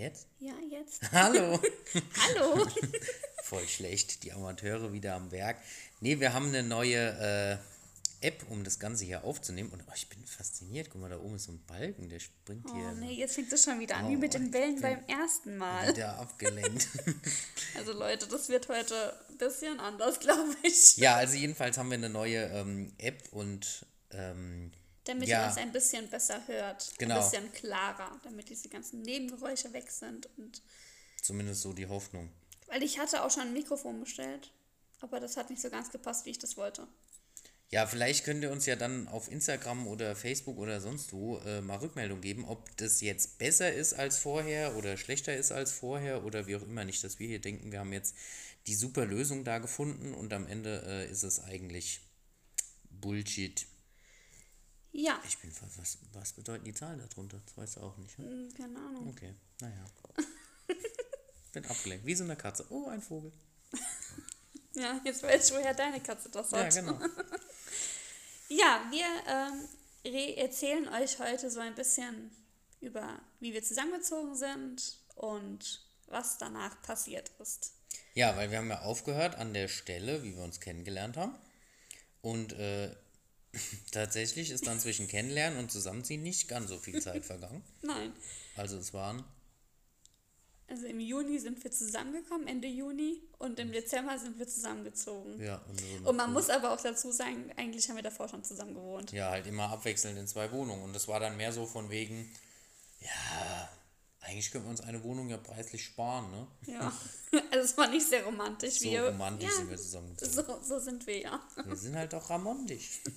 Jetzt? Ja, jetzt. Hallo. Hallo. Voll schlecht, die Amateure wieder am Werk. Nee, wir haben eine neue äh, App, um das Ganze hier aufzunehmen. Und oh, ich bin fasziniert. Guck mal, da oben ist so ein Balken, der springt Oh hier nee, jetzt fängt es schon wieder an, Oh, wie mit den Wellen beim ersten Mal. wieder abgelenkt. Also Leute, das wird heute ein bisschen anders, glaube ich. ja, also jedenfalls haben wir eine neue ähm, App und ähm, Damit Ja. ihr uns ein bisschen besser hört. Genau. Ein bisschen klarer, damit diese ganzen Nebengeräusche weg sind. Und zumindest so die Hoffnung. weil ich hatte auch schon ein Mikrofon bestellt, aber das hat nicht so ganz gepasst, wie ich das wollte. Ja, vielleicht könnt ihr uns ja dann auf Instagram oder Facebook oder sonst wo äh, mal Rückmeldung geben, ob das jetzt besser ist als vorher oder schlechter ist als vorher oder wie auch immer. Nicht, dass wir hier denken, wir haben jetzt die super Lösung da gefunden und am Ende äh, ist es eigentlich Bullshit. Ja, Ich bin was, was bedeuten die Zahlen darunter? Das weißt du auch nicht. Ne? hm, keine Ahnung. Okay, naja. bin abgelenkt. Wie so eine Katze. Oh, ein Vogel. Ja, jetzt weiß ich, woher deine Katze das Ja, hat. genau. Ja, wir ähm, erzählen euch heute so ein bisschen über, wie wir zusammengezogen sind und was danach passiert ist. Ja, weil wir haben ja aufgehört an der Stelle, wie wir uns kennengelernt haben. Und äh, tatsächlich ist dann zwischen Kennenlernen und Zusammenziehen nicht ganz so viel Zeit vergangen. Nein, Also es waren, also im Juni sind wir zusammengekommen, Ende Juni, und im Dezember sind wir zusammengezogen. ja, und, so Und man muss aber auch dazu sagen, eigentlich haben wir davor schon zusammen gewohnt. ja halt immer abwechselnd in zwei Wohnungen. Und das war dann mehr so von wegen, ja, eigentlich können wir uns eine Wohnung ja preislich sparen, ne? Ja, also es war nicht sehr romantisch. So wir, romantisch ja, sind wir zusammengezogen. So, so sind wir, ja. Wir sind halt auch ramontisch.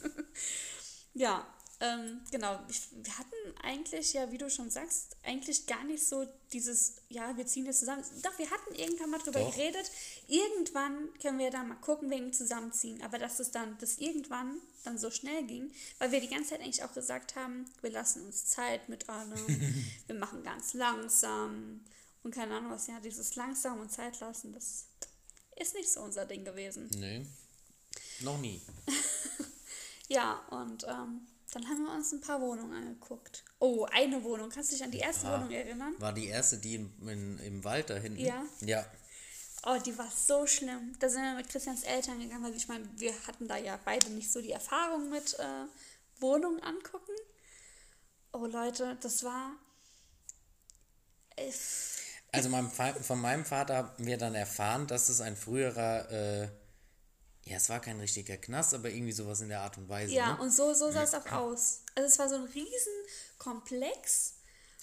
Ja, ähm, genau. Wir hatten eigentlich, ja, wie du schon sagst, eigentlich gar nicht so dieses, ja, wir ziehen jetzt zusammen. Doch, wir hatten irgendwann mal drüber Doch. geredet. Irgendwann können wir da mal gucken wegen Zusammenziehen. Aber dass es dann, das irgendwann dann so schnell ging, weil wir die ganze Zeit eigentlich auch gesagt haben, wir lassen uns Zeit mit allem, wir machen ganz langsam und keine Ahnung was, ja, dieses langsam und Zeit lassen, das ist nicht so unser Ding gewesen. Nee, noch nie. Ja, und ähm, dann haben wir uns ein paar Wohnungen angeguckt. Oh, eine Wohnung. Kannst du dich an die erste Ah. Wohnung erinnern? War die erste, die in, in, im Wald da hinten? Ja. Ja, Oh, die war so schlimm. Da sind wir mit Christians Eltern gegangen, weil ich meine, wir hatten da ja beide nicht so die Erfahrung mit äh, Wohnungen angucken. Oh Leute, das war. Äh, Also meinem Fa- von meinem Vater haben wir dann erfahren, dass es ein früherer, äh, ja, es war kein richtiger Knast, aber irgendwie sowas in der Art und Weise. ja, ne? und so, so sah es auch aus. Also es war so ein riesen Komplex.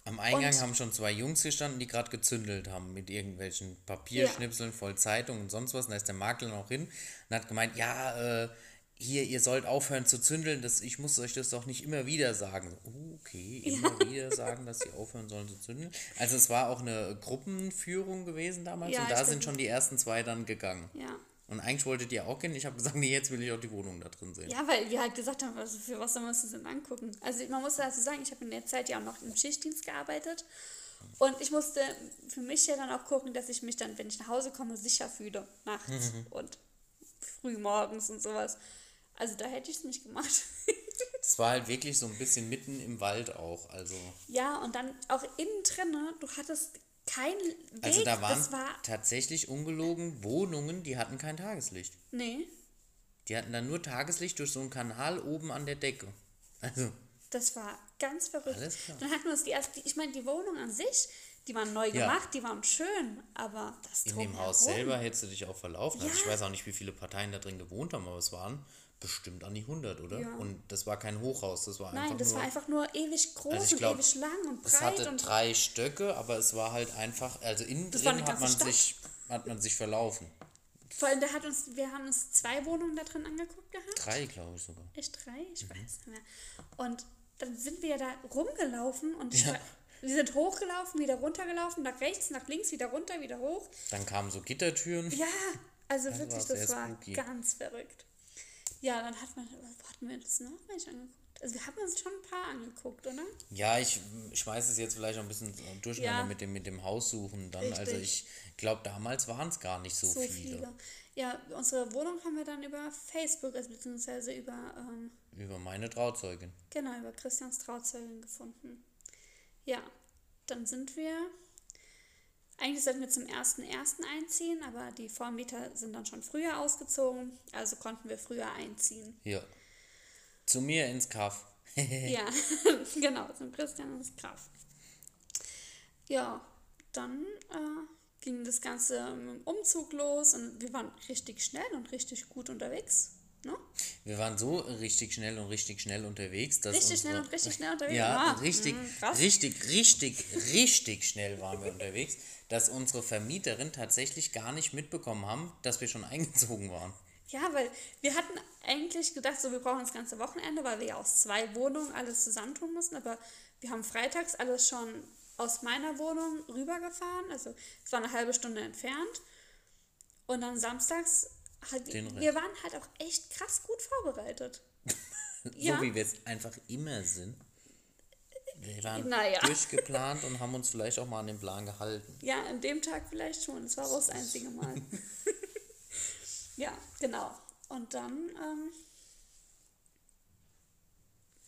Am Eingang und- haben schon zwei Jungs gestanden, die gerade gezündelt haben mit irgendwelchen Papierschnipseln voll Zeitung und sonst was. Und da ist der Makler noch hin und hat gemeint, ja, äh, hier, ihr sollt aufhören zu zündeln, das, ich muss euch das doch nicht immer wieder sagen. Okay, immer wieder sagen, dass sie aufhören sollen zu zündeln. Also es war auch eine Gruppenführung gewesen damals Ja, und da sind schon die ersten zwei dann gegangen. Ja. Und eigentlich wolltet ihr auch gehen. Ich habe gesagt, nee, jetzt will ich auch die Wohnung da drin sehen. Ja, weil wir halt gesagt haben, also für was sollen wir uns denn angucken? Also man muss dazu sagen, ich habe in der Zeit ja auch noch im Schichtdienst gearbeitet und ich musste für mich ja dann auch gucken, dass ich mich dann, wenn ich nach Hause komme, sicher fühle nachts und früh morgens und sowas. Also da hätte ich es nicht gemacht. Das war halt wirklich so ein bisschen mitten im Wald auch. Also, ja, und dann auch innen drin, du hattest keinen Weg. also da waren das war, tatsächlich ungelogen Wohnungen, die hatten kein Tageslicht. nee, Die hatten dann nur Tageslicht durch so einen Kanal oben an der Decke. Also, Das war ganz verrückt. Alles klar. Dann hatten wir uns die erste, ich meine, die Wohnung an sich, die waren neu Ja. gemacht, die waren schön, aber das in dem Haus selber hättest du dich auch verlaufen. Also ich Ja. weiß auch nicht, wie viele Parteien da drin gewohnt haben, aber es waren bestimmt an die 100, oder? Ja. Und das war kein Hochhaus, das war Nein, einfach das nur... war einfach nur ewig groß Also ich und glaub, ewig lang und Es breit hatte und drei Stöcke, aber es war halt einfach, also innen drin hat man, Stadt. sich, hat man sich verlaufen. vor allem, der hat uns, wir haben uns zwei Wohnungen da drin angeguckt gehabt. Drei, glaube ich sogar. Echt drei? Ich Mhm. weiß nicht mehr. Und dann sind wir da rumgelaufen und Ja. war, wir sind hochgelaufen, wieder runtergelaufen, nach rechts, nach links, wieder runter, wieder hoch. Dann kamen so Gittertüren. Ja, also Das wirklich, war das war spooky. ganz verrückt. Ja, dann hat man, wo hatten wir das noch nicht angeguckt? Also wir haben uns schon ein paar angeguckt, oder? Ja, ich schmeiße es jetzt vielleicht auch ein bisschen durcheinander Ja. mit dem, mit dem Haussuchen dann. Also Richtig. ich glaube, damals waren es gar nicht so, So viele. viele. Ja, unsere Wohnung haben wir dann über Facebook, also beziehungsweise über, ähm, Über meine Trauzeugin. genau, über Christians Trauzeugin gefunden. Ja, dann sind wir Eigentlich sollten wir zum 1.1. einziehen, aber die Vormieter sind dann schon früher ausgezogen, also konnten wir früher einziehen. Ja. Zu mir ins Kaff. ja, genau, zum Christian ins Kaff. Ja, dann äh, ging das Ganze mit dem Umzug los und wir waren richtig schnell und richtig gut unterwegs. Ne? Wir waren so richtig schnell und richtig schnell unterwegs. Dass richtig unsere, schnell und richtig schnell unterwegs. Ja, Ah, richtig, krass. richtig, richtig, richtig schnell waren wir unterwegs, dass unsere Vermieterin tatsächlich gar nicht mitbekommen haben, dass wir schon eingezogen waren. Ja, weil wir hatten eigentlich gedacht, so wir brauchen das ganze Wochenende, weil wir ja aus zwei Wohnungen alles zusammentun mussten. Aber wir haben freitags alles schon aus meiner Wohnung rübergefahren. Also es war eine halbe Stunde entfernt. Und dann samstags. Wir waren halt auch echt krass gut vorbereitet. Ja. So wie wir es einfach immer sind. Wir waren Naja. durchgeplant und haben uns vielleicht auch mal an den Plan gehalten. Ja, an dem Tag vielleicht schon. Das war auch das einzige Mal. ja, genau. Und dann, ähm,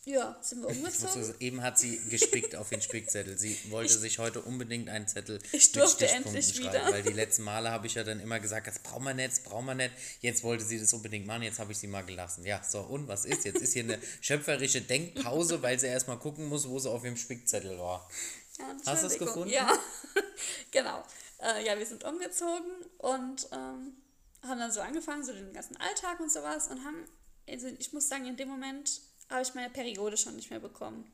ja, sind wir Ich umgezogen. sagen, eben hat sie gespickt auf den Spickzettel. Sie wollte sich heute unbedingt einen Zettel Ich durfte endlich schreiben, wieder. weil die letzten Male habe ich ja dann immer gesagt, das brauchen wir nicht, das brauchen wir nicht. Jetzt wollte sie das unbedingt machen, jetzt habe ich sie mal gelassen. Ja, so, und was ist? Jetzt ist hier eine schöpferische Denkpause, weil sie erstmal gucken muss, wo sie auf dem Spickzettel war. Ja, Hast du es gefunden? Ja, genau. Äh, ja, wir sind umgezogen und ähm, haben dann so angefangen, so den ganzen Alltag und sowas und haben, also ich muss sagen, in dem Moment habe ich meine Periode schon nicht mehr bekommen.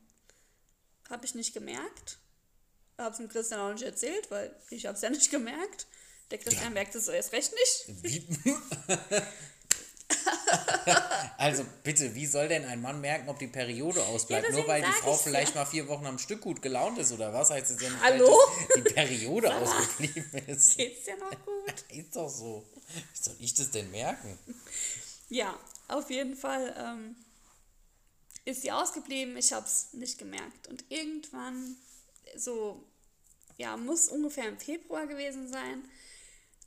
Habe ich nicht gemerkt. Habe es dem Christian auch nicht erzählt, weil ich habe es ja nicht gemerkt. Der Christian merkt es erst recht nicht. Wie? also bitte, wie soll denn ein Mann merken, ob die Periode ausbleibt? Ja, Nur weil die Frau vielleicht ja. mal vier Wochen am Stück gut gelaunt ist oder was? Heißt es ja nicht, Hallo? dass die Periode ausgeblieben ist. Geht's dir noch gut? Ist doch so. Wie soll ich das denn merken? Ja, auf jeden Fall ähm, ist sie ausgeblieben. Ich habe es nicht gemerkt. Und irgendwann, so, ja, muss ungefähr im Februar gewesen sein,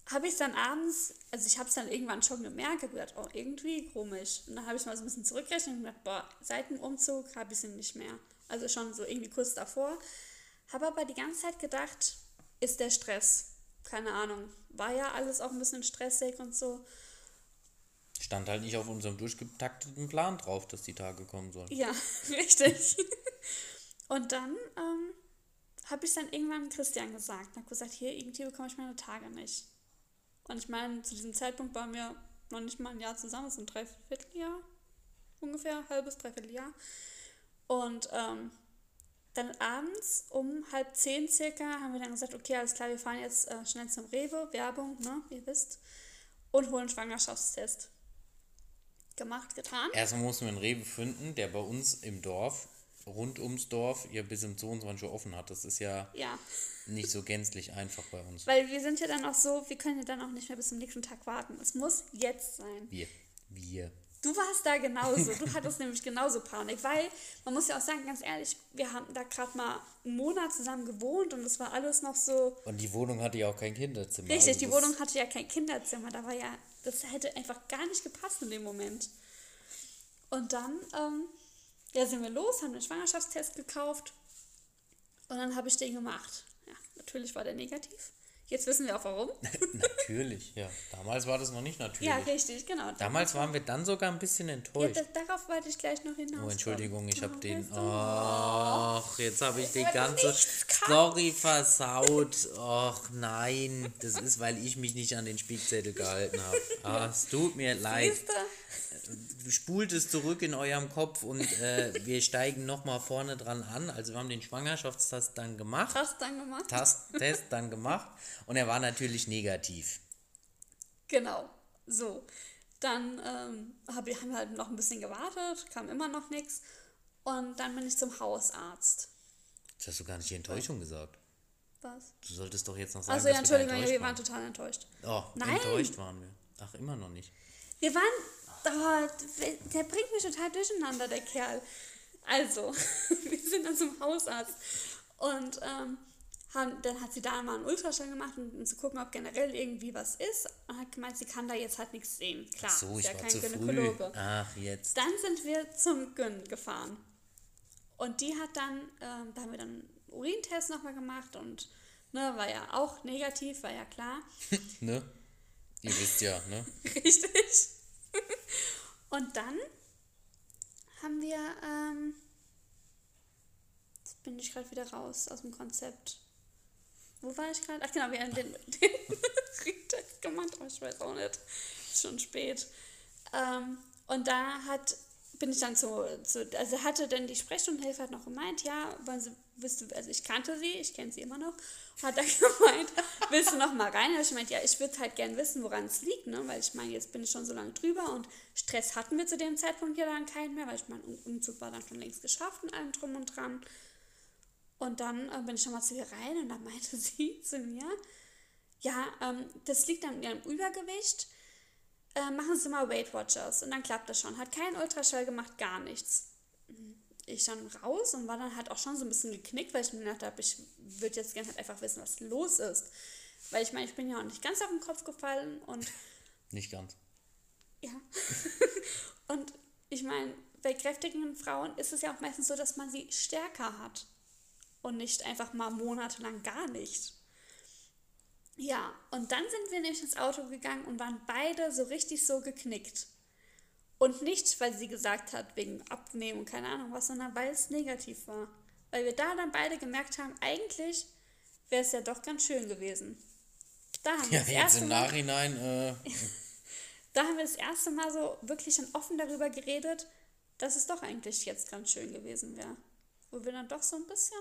habe ich dann abends, also ich habe es dann irgendwann schon gemerkt, habe gedacht, oh, irgendwie komisch. Und dann habe ich mal so ein bisschen zurückgerechnet und gedacht, boah, seit dem Umzug habe ich sie nicht mehr. Also schon so irgendwie kurz davor. Habe aber die ganze Zeit gedacht, ist der Stress? Keine Ahnung. War ja alles auch ein bisschen stressig und so. Stand halt nicht auf unserem durchgetakteten Plan drauf, dass die Tage kommen sollen. Ja, richtig. Und dann ähm, habe ich dann irgendwann Christian gesagt. Und habe gesagt, hier, irgendwie bekomme ich meine Tage nicht. Und ich meine, zu diesem Zeitpunkt waren wir noch nicht mal ein Jahr zusammen, es ist ein Dreivierteljahr ungefähr, halbes, Dreivierteljahr. Und ähm, dann abends um halb zehn circa haben wir dann gesagt, okay, alles klar, wir fahren jetzt äh, schnell zum Rewe, Werbung, ne, ihr wisst, und holen Schwangerschaftstest. Gemacht, getan. Erstmal mussten wir einen Rewe finden, der bei uns im Dorf, rund ums Dorf, ja bis um 22 Uhr offen hat. Das ist ja Ja, nicht so gänzlich einfach bei uns. Weil wir sind ja dann auch so, wir können ja dann auch nicht mehr bis zum nächsten Tag warten. Es muss jetzt sein. Wir. Wir. Du warst da genauso. Du hattest nämlich genauso Panik, weil man muss ja auch sagen, ganz ehrlich, wir haben da gerade mal einen Monat zusammen gewohnt und es war alles noch so. Und die Wohnung hatte ja auch kein Kinderzimmer. Richtig, also die Wohnung hatte ja kein Kinderzimmer. Da war ja, das hätte einfach gar nicht gepasst in dem Moment. Und dann, ähm, ja, sind wir los, haben den Schwangerschaftstest gekauft und dann habe ich den gemacht. Ja, natürlich war der negativ. Jetzt wissen wir auch warum. Natürlich, ja. Damals war das noch nicht natürlich. Ja, richtig, genau. Damals waren wir dann sogar ein bisschen Ja, enttäuscht. da, darauf wollte ich gleich noch hinaus. Oh, Entschuldigung, ich habe den. Ach, jetzt habe ich die ganze. Story versaut. Ach nein, das ist, weil ich mich nicht an den Spickzettel gehalten habe. Ah, es tut mir leid. Siehst du? Spult es zurück in eurem Kopf und äh, wir steigen nochmal vorne dran an. Also wir haben den Schwangerschaftstest dann gemacht. Hast dann gemacht? Tast Test dann gemacht und er war natürlich negativ. Genau. So. Dann ähm, hab, haben wir halt noch ein bisschen gewartet, kam immer noch nichts. Und dann bin ich zum Hausarzt. Das hast du gar nicht die Enttäuschung gesagt. Was? Du solltest doch jetzt noch sagen, Also ja, wir Entschuldigung, ja, wir waren total enttäuscht. Oh, Nein. enttäuscht waren wir. Ach, immer noch nicht. Wir waren. Oh, der bringt mich total durcheinander, der Kerl. Also, wir sind dann zum Hausarzt. Und ähm, haben, dann hat sie da mal einen Ultraschall gemacht, um, um zu gucken, ob generell irgendwie was ist. Und hat gemeint, sie kann da jetzt halt nichts sehen. Klar, Ach so, ist ja kein zu früh. Gynäkologe. Ach, jetzt. Dann sind wir zum Gyn gefahren. Und die hat dann, ähm, da haben wir dann einen Urintest nochmal gemacht und Ne, war ja auch negativ, war ja klar. ne? Ihr wisst ja, ne? Richtig. Und dann haben wir, ähm, jetzt bin ich gerade wieder raus aus dem Konzept. Wo war ich gerade? Ach genau, wir haben den, den Retext gemacht, aber ich weiß auch nicht. Ist schon spät. Ähm, und da hat, bin ich dann zu, zu also hatte dann die Sprechstundenhilfe hat noch gemeint, ja, willst du, also ich kannte sie, ich kenne sie immer noch, hat dann gemeint, willst du noch mal rein? ich meinte, ja, ich würde halt gern wissen, woran es liegt, ne, weil ich meine, jetzt bin ich schon so lange drüber und Stress hatten wir zu dem Zeitpunkt ja dann keinen mehr, weil ich mein Umzug war dann schon längst geschafft und allem drum und dran. Und dann äh, bin ich schon mal zu ihr rein und dann meinte sie zu mir, ja, ähm, das liegt an ihrem Übergewicht. Äh, machen Sie mal Weight Watchers und dann klappt das schon. Hat keinen Ultraschall gemacht, gar nichts. Ich dann raus und war dann halt auch schon so ein bisschen geknickt, weil ich mir gedacht habe, ich würde jetzt gerne halt einfach wissen, was los ist. Weil ich meine, ich bin ja auch nicht ganz auf den Kopf gefallen und. Nicht ganz. Ja. und ich meine, bei kräftigen Frauen ist es ja auch meistens so, dass man sie stärker hat und nicht einfach mal monatelang gar nicht. Ja, und dann sind wir nämlich ins Auto gegangen und waren beide so richtig so geknickt. Und nicht, weil sie gesagt hat, wegen Abnehmen und keine Ahnung was, sondern weil es negativ war. Weil wir da dann beide gemerkt haben, eigentlich wäre es ja doch ganz schön gewesen. Da haben ja, wir das jetzt im Nachhinein. Äh, da haben wir das erste Mal so wirklich dann offen darüber geredet, dass es doch eigentlich jetzt ganz schön gewesen wäre. Wo wir dann doch so ein bisschen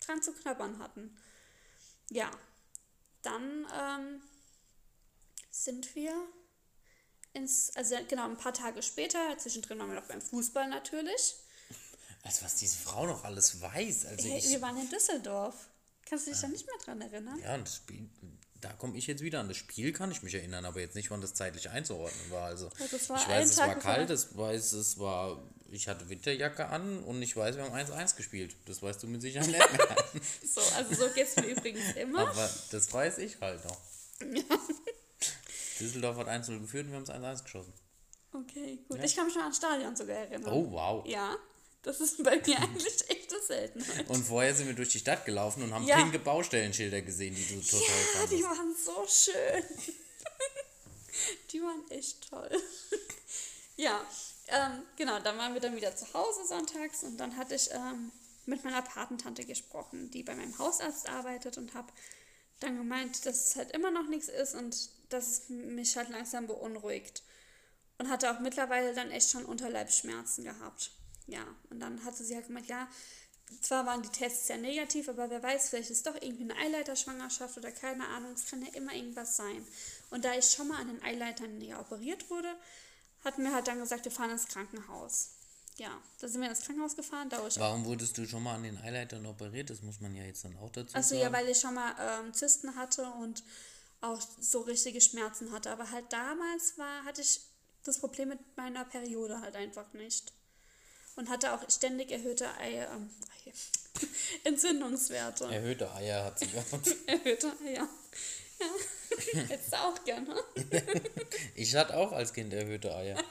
dran zu knabbern hatten. Ja, dann ähm, sind wir ins, also genau, ein paar Tage später, zwischendrin waren wir noch beim Fußball natürlich. Also was diese Frau noch alles weiß. Also hey, wir waren in Düsseldorf. Kannst du dich äh, da nicht mehr dran erinnern? Ja, und das Spiel, da komme ich jetzt wieder an. Das Spiel kann ich mich erinnern, aber jetzt nicht, wann das zeitlich einzuordnen war. Also war ich weiß, es Tag war kalt, ich weiß, es war ich hatte Winterjacke an und ich weiß, wir haben 1-1 gespielt. Das weißt du mit Sicherheit nicht mehr. so, also so geht es mir übrigens immer. Aber das weiß ich halt noch. Ja. Düsseldorf hat 1-0 geführt und wir haben es 1-1 geschossen. Okay, gut. Ja. Ich kann mich schon an Stadion sogar erinnern. Oh, wow. Ja, das ist bei mir eigentlich echt das Seltenheit. Und vorher sind wir durch die Stadt gelaufen und haben ja. pinke Baustellenschilder gesehen, die du total ja, fandest. die waren so schön. die waren echt toll. ja, ähm, genau, dann waren wir dann wieder zu Hause sonntags und dann hatte ich ähm, mit meiner Patentante gesprochen, die bei meinem Hausarzt arbeitet und habe dann gemeint, dass es halt immer noch nichts ist und dass es mich halt langsam beunruhigt. Und hatte auch mittlerweile dann echt schon Unterleibsschmerzen gehabt. Ja, und dann hatte sie halt gemeint, ja, zwar waren die Tests ja negativ, aber wer weiß, vielleicht ist doch irgendwie eine Eileiterschwangerschaft oder keine Ahnung, es kann ja immer irgendwas sein. Und da ich schon mal an den Eileitern näher operiert wurde, hatten wir halt dann gesagt, wir fahren ins Krankenhaus. Ja, da sind wir ins Krankenhaus gefahren. Da Warum wurdest du schon mal an den Eileitern operiert? Das muss man ja jetzt dann auch dazu Achso, ja, weil ich schon mal ähm, Zysten hatte und auch so richtige Schmerzen hatte. Aber halt damals war, hatte ich das Problem mit meiner Periode halt einfach nicht. Und hatte auch ständig erhöhte Eier, ähm, Entzündungswerte. Erhöhte Eier hat sie gehabt. erhöhte Eier. Ja. Hättest du auch gerne. ich hatte auch als Kind erhöhte Eier.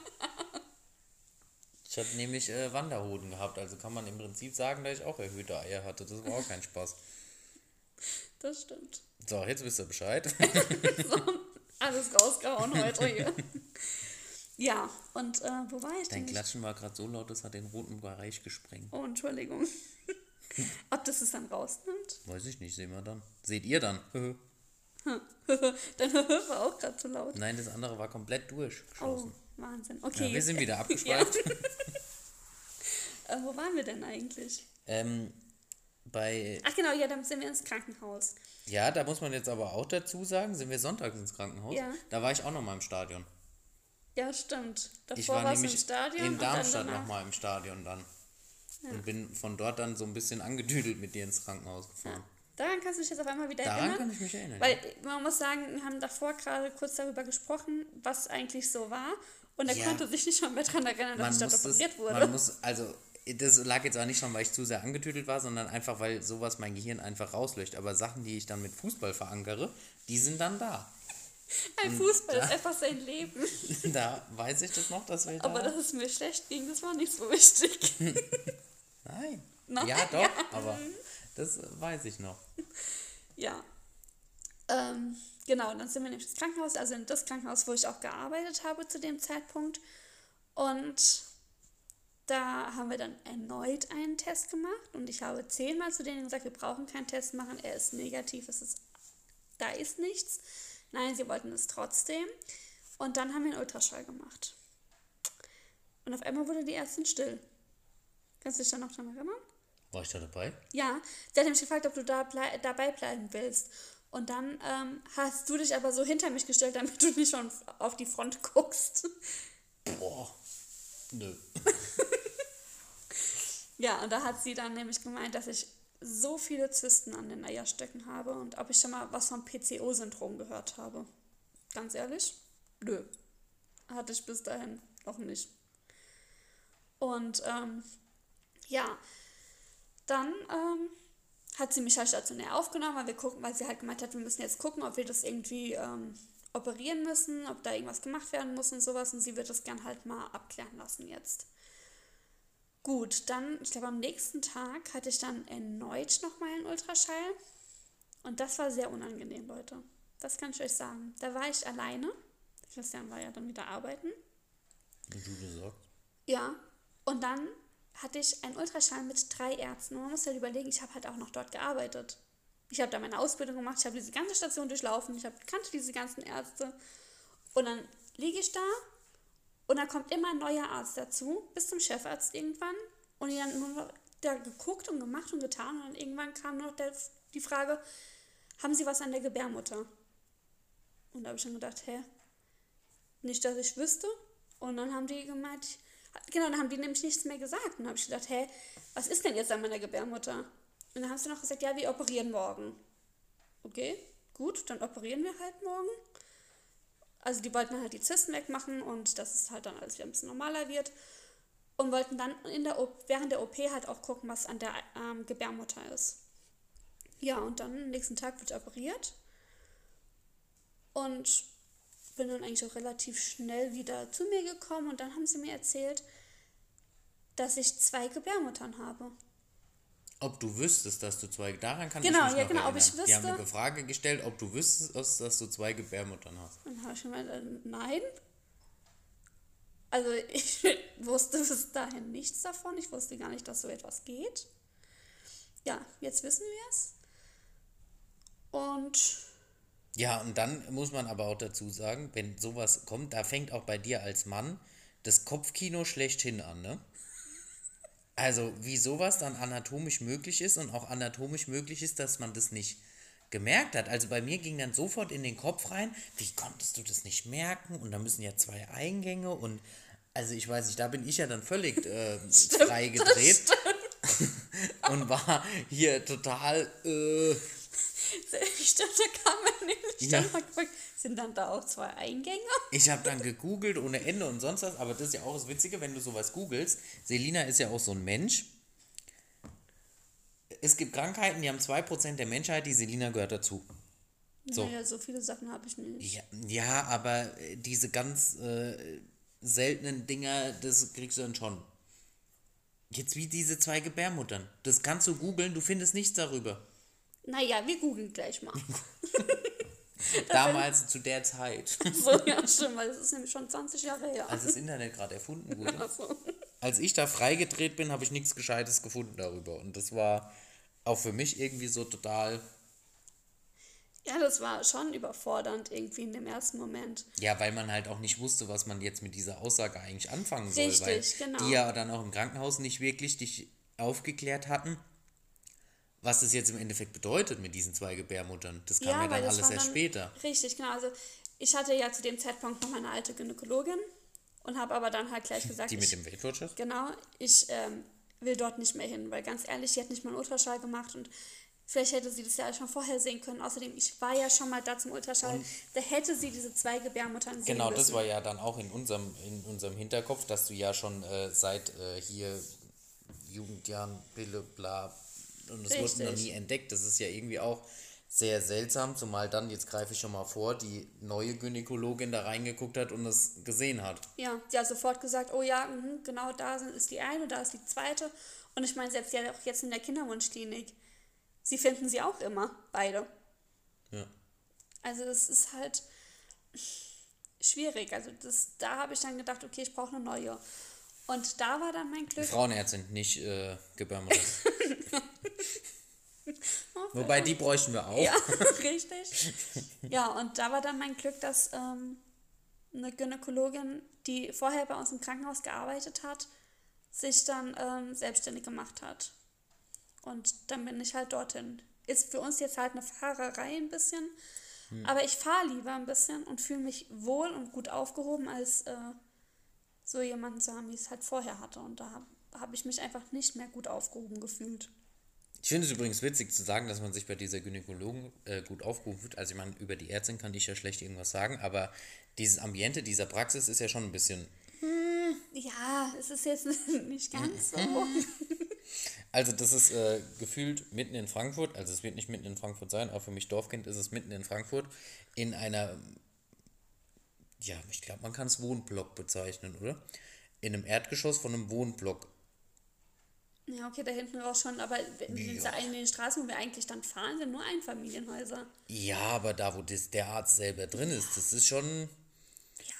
Ich hatte nämlich äh, Wanderhoden gehabt, also kann man im Prinzip sagen, dass ich auch erhöhte Eier hatte. Das war auch kein Spaß. Das stimmt. So, jetzt wisst ihr Bescheid. so, alles rausgehauen heute hier. Ja, und äh, wo war ich Dein denn? Klatschen war gerade so laut, das hat den roten Bereich gesprengt. Oh, Entschuldigung. Ob das es dann rausnimmt? Weiß ich nicht, sehen wir dann. Seht ihr dann. Dein war auch gerade zu laut. Nein, das andere war komplett durchgeschossen. Oh, Wahnsinn. Okay. Ja, wir sind wieder abgeschweift. äh, wo waren wir denn eigentlich? Ähm, bei. Ach genau, ja, dann sind wir ins Krankenhaus. Ja, da muss man jetzt aber auch dazu sagen, sind wir sonntags ins Krankenhaus. Ja. Da war ich auch noch mal im Stadion. Ja, stimmt. Davor ich war nämlich im Stadion in Darmstadt noch mal im Stadion dann. Ja. Und bin von dort dann so ein bisschen angedüdelt mit dir ins Krankenhaus gefahren. Ja. Daran kannst du dich jetzt auf einmal wieder Daran erinnern. kann ich mich erinnern. Weil man muss sagen, wir haben davor gerade kurz darüber gesprochen, was eigentlich so war. Und er ja. konnte sich nicht schon mehr daran erinnern, dass man ich dort operiert wurde. Man muss, also, das lag jetzt auch nicht schon, weil ich zu sehr angetüdelt war, sondern einfach, weil sowas mein Gehirn einfach rauslöscht. Aber Sachen, die ich dann mit Fußball verankere, die sind dann da. Ein Fußball da, ist einfach sein Leben. Da weiß ich das noch, dass wir da... Aber dass es mir schlecht ging, das war nicht so wichtig. Nein. Nein. Ja, doch, aber das weiß ich noch. Ja, Ähm, genau, dann sind wir nämlich ins Krankenhaus, also in das Krankenhaus, wo ich auch gearbeitet habe zu dem Zeitpunkt. Und da haben wir dann erneut einen Test gemacht und ich habe zehnmal zu denen gesagt, wir brauchen keinen Test machen, er ist negativ, es ist, da ist nichts. Nein, sie wollten es trotzdem. Und dann haben wir einen Ultraschall gemacht. Und auf einmal wurde die Ärztin still. Kannst du dich da noch dran erinnern? War ich da dabei? Ja, sie hat nämlich gefragt, ob du da blei dabei bleiben willst. Und dann ähm, hast du dich aber so hinter mich gestellt, damit du nicht schon auf die Front guckst. Boah, nö. ja, und da hat sie dann nämlich gemeint, dass ich so viele Zysten an den Eierstöcken habe und ob ich schon mal was vom PCO-Syndrom gehört habe. Ganz ehrlich, nö. Hatte ich bis dahin noch nicht. Und ähm, ja, dann ähm, hat sie mich halt stationär aufgenommen, weil wir gucken, weil sie halt gemeint hat, wir müssen jetzt gucken, ob wir das irgendwie ähm, operieren müssen, ob da irgendwas gemacht werden muss und sowas. Und sie wird das gern halt mal abklären lassen jetzt. Gut, dann, ich glaube, am nächsten Tag hatte ich dann erneut nochmal einen Ultraschall. Und das war sehr unangenehm, Leute. Das kann ich euch sagen. Da war ich alleine. Christian war ja dann wieder arbeiten. Wie du gesagt. Ja, und dann hatte ich einen Ultraschall mit drei Ärzten. Und man muss halt überlegen, ich habe halt auch noch dort gearbeitet. Ich habe da meine Ausbildung gemacht, ich habe diese ganze Station durchlaufen, ich habe kannte diese ganzen Ärzte. Und dann liege ich da und dann kommt immer ein neuer Arzt dazu, bis zum Chefarzt irgendwann. Und die dann nur da geguckt und gemacht und getan. Und dann irgendwann kam noch der, die Frage, haben Sie was an der Gebärmutter? Und da habe ich schon gedacht, hä? Nicht, dass ich wüsste. Und dann haben die gemeint, genau, dann haben die nämlich nichts mehr gesagt. Und dann habe ich gedacht, hä, was ist denn jetzt an meiner Gebärmutter? Und dann haben sie noch gesagt, ja, wir operieren morgen. Okay, gut, dann operieren wir halt morgen. Also die wollten halt die Zysten wegmachen und dass es halt dann alles wieder ein bisschen normaler wird. Und wollten dann in der während der OP halt auch gucken, was an der ähm, Gebärmutter ist. Ja, und dann am nächsten Tag wird operiert. Und bin dann eigentlich auch relativ schnell wieder zu mir gekommen und dann haben sie mir erzählt, dass ich zwei Gebärmuttern habe. Ob du wüsstest, dass du zwei, daran kann genau, ich mich ja, noch genau, erinnern. ob ich wüsste. Die haben eine Frage gestellt, ob du wüsstest, dass du zwei Gebärmuttern hast. Dann habe ich gemeint, äh, nein. Also ich wusste bis dahin nichts davon. Ich wusste gar nicht, dass so etwas geht. Ja, jetzt wissen wir es. Und Ja, und dann muss man aber auch dazu sagen, wenn sowas kommt, da fängt auch bei dir als Mann das Kopfkino schlechthin an, ne? Also, wie sowas dann anatomisch möglich ist und auch anatomisch möglich ist, dass man das nicht gemerkt hat. Also bei mir ging dann sofort in den Kopf rein, wie konntest du das nicht merken? Und da müssen ja zwei Eingänge und also ich weiß nicht, da bin ich ja dann völlig äh, frei gedreht und war hier total äh, ich dachte, da kam Ja. mal sind dann da auch zwei Eingänge? Ich habe dann gegoogelt ohne Ende und sonst was, aber das ist ja auch das Witzige, wenn du sowas googelst. Selina ist ja auch so ein Mensch. Es gibt Krankheiten, die haben 2% der Menschheit, die Selina gehört dazu. So. Naja, so viele Sachen habe ich nicht. Ja, ja aber äh, diese ganz äh, seltenen Dinger, das kriegst du dann schon. Jetzt wie diese zwei Gebärmuttern. Das kannst du googeln, du findest nichts darüber. Naja, wir googeln gleich mal. Damals zu der Zeit, so, ja, stimmt, weil das ist nämlich schon 20 Jahre her. als das Internet gerade erfunden wurde. Also, als ich da freigedreht bin, habe ich nichts Gescheites gefunden darüber. Und das war auch für mich irgendwie so total. ja, das war schon überfordernd irgendwie in dem ersten Moment. Ja, weil man halt auch nicht wusste, was man jetzt mit dieser Aussage eigentlich anfangen soll. Richtig, weil genau. die ja dann auch im Krankenhaus nicht wirklich dich aufgeklärt hatten, was das jetzt im Endeffekt bedeutet mit diesen zwei Gebärmuttern. Das kam ja, dann weil das alles erst dann- später. Richtig, genau. Also ich hatte ja zu dem Zeitpunkt noch meine alte Gynäkologin und habe aber dann halt gleich gesagt, Die mit ich, dem Watchers? genau, ich ähm, will dort nicht mehr hin, weil ganz ehrlich, sie hat nicht mal einen Ultraschall gemacht und vielleicht hätte sie das ja schon vorher sehen können. Außerdem, ich war ja schon mal da zum Ultraschall, da hätte sie diese zwei Gebärmuttern sehen Genau, müssen. das war ja dann auch in unserem, in unserem Hinterkopf, dass du ja schon äh, seit äh, hier Jugendjahren, Pille, bla, und es wurde noch nie entdeckt. Das ist ja irgendwie auch sehr seltsam, zumal dann, jetzt greife ich schon mal vor, die neue Gynäkologin da reingeguckt hat und es gesehen hat. Ja, die hat sofort gesagt, oh ja, mhm, genau da ist die eine, da ist die zweite. Und ich meine, selbst ja auch jetzt in der Kinderwunschklinik, sie finden sie auch immer, beide. Ja. Also es ist halt schwierig. Also das, da habe ich dann gedacht, okay, ich brauche eine neue. Und da war dann mein Glück. Frauenärztin, nicht äh, Gebärmutter. Wobei die bräuchten wir auch. Ja, richtig. Ja, und da war dann mein Glück, dass ähm, eine Gynäkologin, die vorher bei uns im Krankenhaus gearbeitet hat, sich dann ähm, selbstständig gemacht hat. Und dann bin ich halt dorthin. Ist für uns jetzt halt eine Fahrerei ein bisschen, hm. aber ich fahre lieber ein bisschen und fühle mich wohl und gut aufgehoben, als äh, so jemanden zu haben, wie ich es halt vorher hatte. Und da habe hab ich mich einfach nicht mehr gut aufgehoben gefühlt. Ich finde es übrigens witzig zu sagen, dass man sich bei dieser Gynäkologen äh, gut aufgehoben fühlt. Also ich meine, über die Ärztin kann ich ja schlecht irgendwas sagen, aber dieses Ambiente dieser Praxis ist ja schon ein bisschen... Hm, ja, es ist jetzt nicht ganz so. Also das ist äh, gefühlt mitten in Frankfurt, also es wird nicht mitten in Frankfurt sein, auch für mich Dorfkind ist es mitten in Frankfurt, in einer, ja, ich glaube, man kann es Wohnblock bezeichnen, oder? In einem Erdgeschoss von einem Wohnblock. Ja, okay, da hinten raus schon, aber in, ja. den Straßen, wo wir eigentlich dann fahren, sind nur Einfamilienhäuser. Ja, aber da, wo das, der Arzt selber drin ist, das ist schon...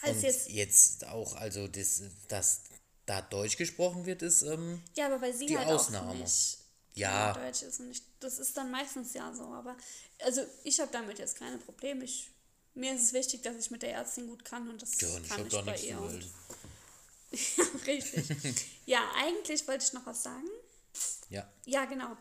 Ja, ist jetzt, jetzt auch, also das, das da Deutsch gesprochen wird, ist ähm, ja, aber weil sie die halt Ausnahme. Auch nicht ja. Deutsch ist und nicht, das ist dann meistens ja so. Aber also ich habe damit jetzt keine Probleme. Ich, mir ist es wichtig, dass ich mit der Ärztin gut kann und das ja, und kann ich, ich bei ihr. Ja, richtig. ja, eigentlich wollte ich noch was sagen. Ja. Ja, genau.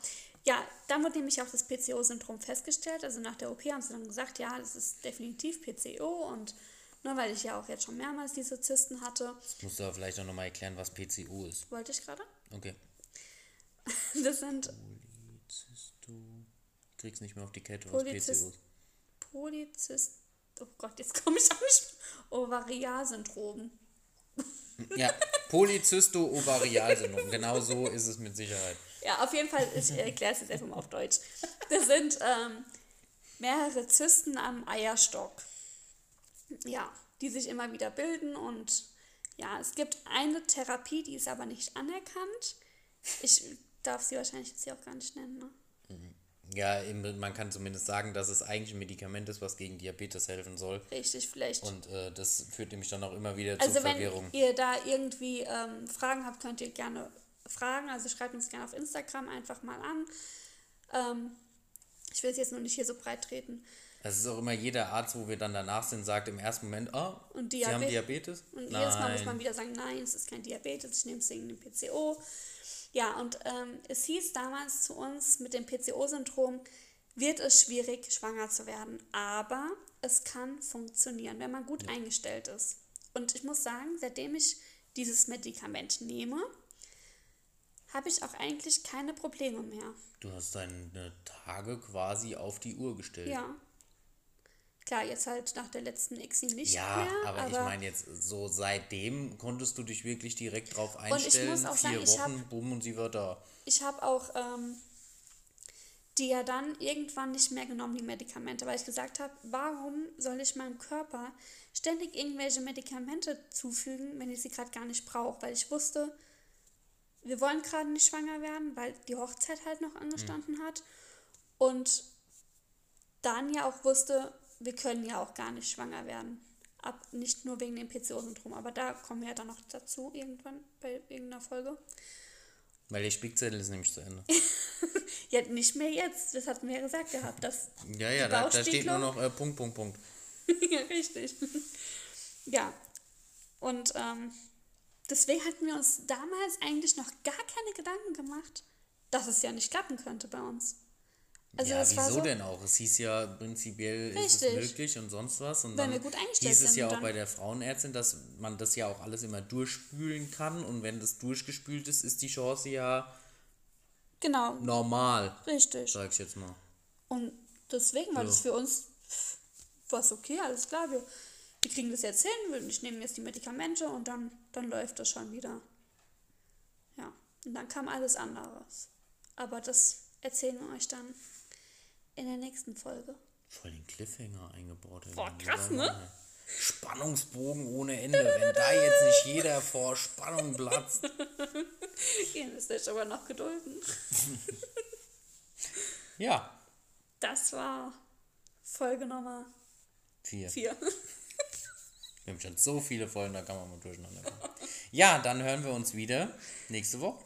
Ja, dann wurde nämlich auch das PCO-Syndrom festgestellt. Also nach der OP haben sie dann gesagt, ja, das ist definitiv PCO und nur weil ich ja auch jetzt schon mehrmals diese Zysten hatte. Das musst du aber vielleicht auch nochmal erklären, was PCO ist. Wollte ich gerade? Okay. das sind. Polyzysto. Ich krieg's nicht mehr auf die Kette, was PCO ist. Polyzyst. Oh Gott, jetzt komme ich auch nicht. Ovarialsyndrom. Ja, Polyzysto-Ovarialsyndrom. Genau so ist es mit Sicherheit. Ja, auf jeden Fall, ich erkläre es jetzt einfach mal auf Deutsch. Das sind ähm, mehrere Zysten am Eierstock ja, die sich immer wieder bilden und ja, es gibt eine Therapie, die ist aber nicht anerkannt. Ich darf sie wahrscheinlich jetzt hier auch gar nicht nennen, ne? Ja, man kann zumindest sagen, dass es eigentlich ein Medikament ist, was gegen Diabetes helfen soll. Richtig, vielleicht. Und äh, das führt nämlich dann auch immer wieder also zur Verwirrung. Also wenn ihr da irgendwie ähm, Fragen habt, könnt ihr gerne fragen. Also schreibt uns gerne auf Instagram einfach mal an. Ähm, ich will es jetzt nur nicht hier so breit treten. Es ist auch immer jeder Arzt, wo wir dann danach sind, sagt im ersten Moment, oh, Sie haben Diabetes. Und nein. jedes Mal muss man wieder sagen, nein, es ist kein Diabetes, ich nehme es wegen dem PCO. Ja, und ähm, es hieß damals zu uns, mit dem PCO-Syndrom wird es schwierig, schwanger zu werden. Aber es kann funktionieren, wenn man gut ja. eingestellt ist. Und ich muss sagen, seitdem ich dieses Medikament nehme, habe ich auch eigentlich keine Probleme mehr. Du hast deine Tage quasi auf die Uhr gestellt. Ja, Klar, jetzt halt nach der letzten Exi nicht ja, mehr. Ja, aber, aber, ich meine jetzt so seitdem konntest du dich wirklich direkt drauf einstellen. Und ich muss auch Vier sagen, Wochen, hab, bumm und sie war da. Ich habe auch ähm, die ja dann irgendwann nicht mehr genommen, die Medikamente, weil ich gesagt habe, warum soll ich meinem Körper ständig irgendwelche Medikamente zufügen, wenn ich sie gerade gar nicht brauche? Weil ich wusste, wir wollen gerade nicht schwanger werden, weil die Hochzeit halt noch angestanden mhm. hat. Und dann ja auch wusste, wir können ja auch gar nicht schwanger werden. Ab, nicht nur wegen dem PCO-Syndrom, aber da kommen wir ja dann noch dazu irgendwann bei irgendeiner Folge. Weil der Spickzettel ist nämlich zu Ende. ja, nicht mehr jetzt. Das hatten wir ja gesagt gehabt. Dass ja, ja, da, da, steht nur noch äh, Punkt, Punkt, Punkt. ja, richtig. ja. Und ähm, deswegen hatten wir uns damals eigentlich noch gar keine Gedanken gemacht, dass es ja nicht klappen könnte bei uns. Also ja, wieso so, denn auch? Es hieß ja prinzipiell richtig. ist es möglich und sonst was. Und dann hieß es ja auch bei der Frauenärztin, dass man das ja auch alles immer durchspülen kann und wenn das durchgespült ist, ist die Chance ja genau. normal. Richtig. Sag ich jetzt mal. Und deswegen war so. das für uns was okay, alles klar. Wir, wir kriegen das jetzt hin, ich nehme jetzt die Medikamente und dann, dann läuft das schon wieder. Ja, und dann kam alles anderes. Aber das erzählen wir euch dann in der nächsten Folge. Voll den Cliffhanger eingebaut. Boah, krass, ne? Spannungsbogen ohne Ende. Wenn da jetzt nicht jeder vor Spannung platzt. Ihr müsst euch aber noch gedulden. ja. Das war Folge Nummer Vier. Vier. Wir haben schon so viele Folgen, da kann man mal durcheinander kommen. Ja, dann hören wir uns wieder nächste Woche.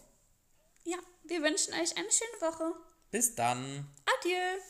Ja, wir wünschen euch eine schöne Woche. Bis dann. Adieu.